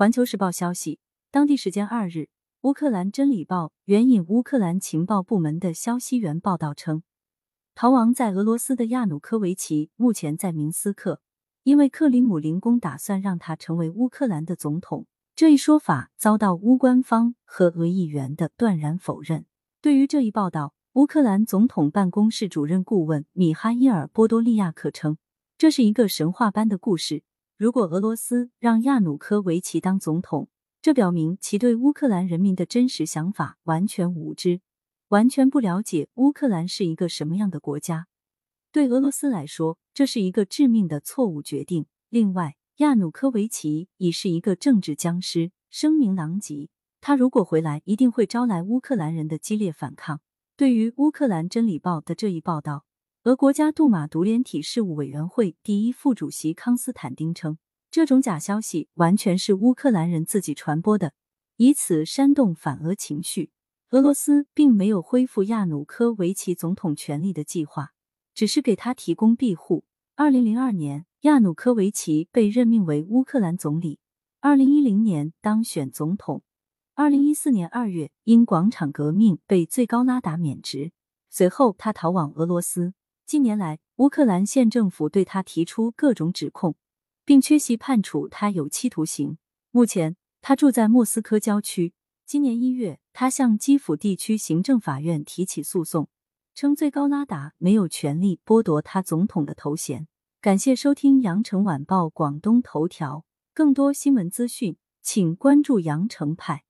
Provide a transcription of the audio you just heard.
环球时报消息，当地时间二日，乌克兰真理报援引乌克兰情报部门的消息源报道称，逃亡在俄罗斯的亚努科维奇目前在明斯克，因为克里姆林宫打算让他成为乌克兰的总统。这一说法遭到乌官方和俄议员的断然否认。对于这一报道，乌克兰总统办公室主任顾问米哈伊尔·波多利亚克称，这是一个神话般的故事。如果俄罗斯让亚努科维奇当总统，这表明其对乌克兰人民的真实想法完全无知，完全不了解乌克兰是一个什么样的国家。对俄罗斯来说，这是一个致命的错误决定。另外，亚努科维奇已是一个政治僵尸，声名狼藉。他如果回来，一定会招来乌克兰人的激烈反抗。对于乌克兰真理报的这一报道。俄国家杜马独联体事务委员会第一副主席康斯坦丁称，这种假消息完全是乌克兰人自己传播的，以此煽动反俄情绪。俄罗斯并没有恢复亚努科维奇总统权力的计划，只是给他提供庇护。二零零二年，亚努科维奇被任命为乌克兰总理，二零一零年当选总统，二零一四年二月因广场革命被最高拉达免职，随后他逃往俄罗斯。近年来，乌克兰县政府对他提出各种指控，并缺席判处他有期徒刑。目前，他住在莫斯科郊区。今年一月，他向基辅地区行政法院提起诉讼，称最高拉达没有权利剥夺他总统的头衔。感谢收听羊城晚报广东头条，更多新闻资讯，请关注羊城派。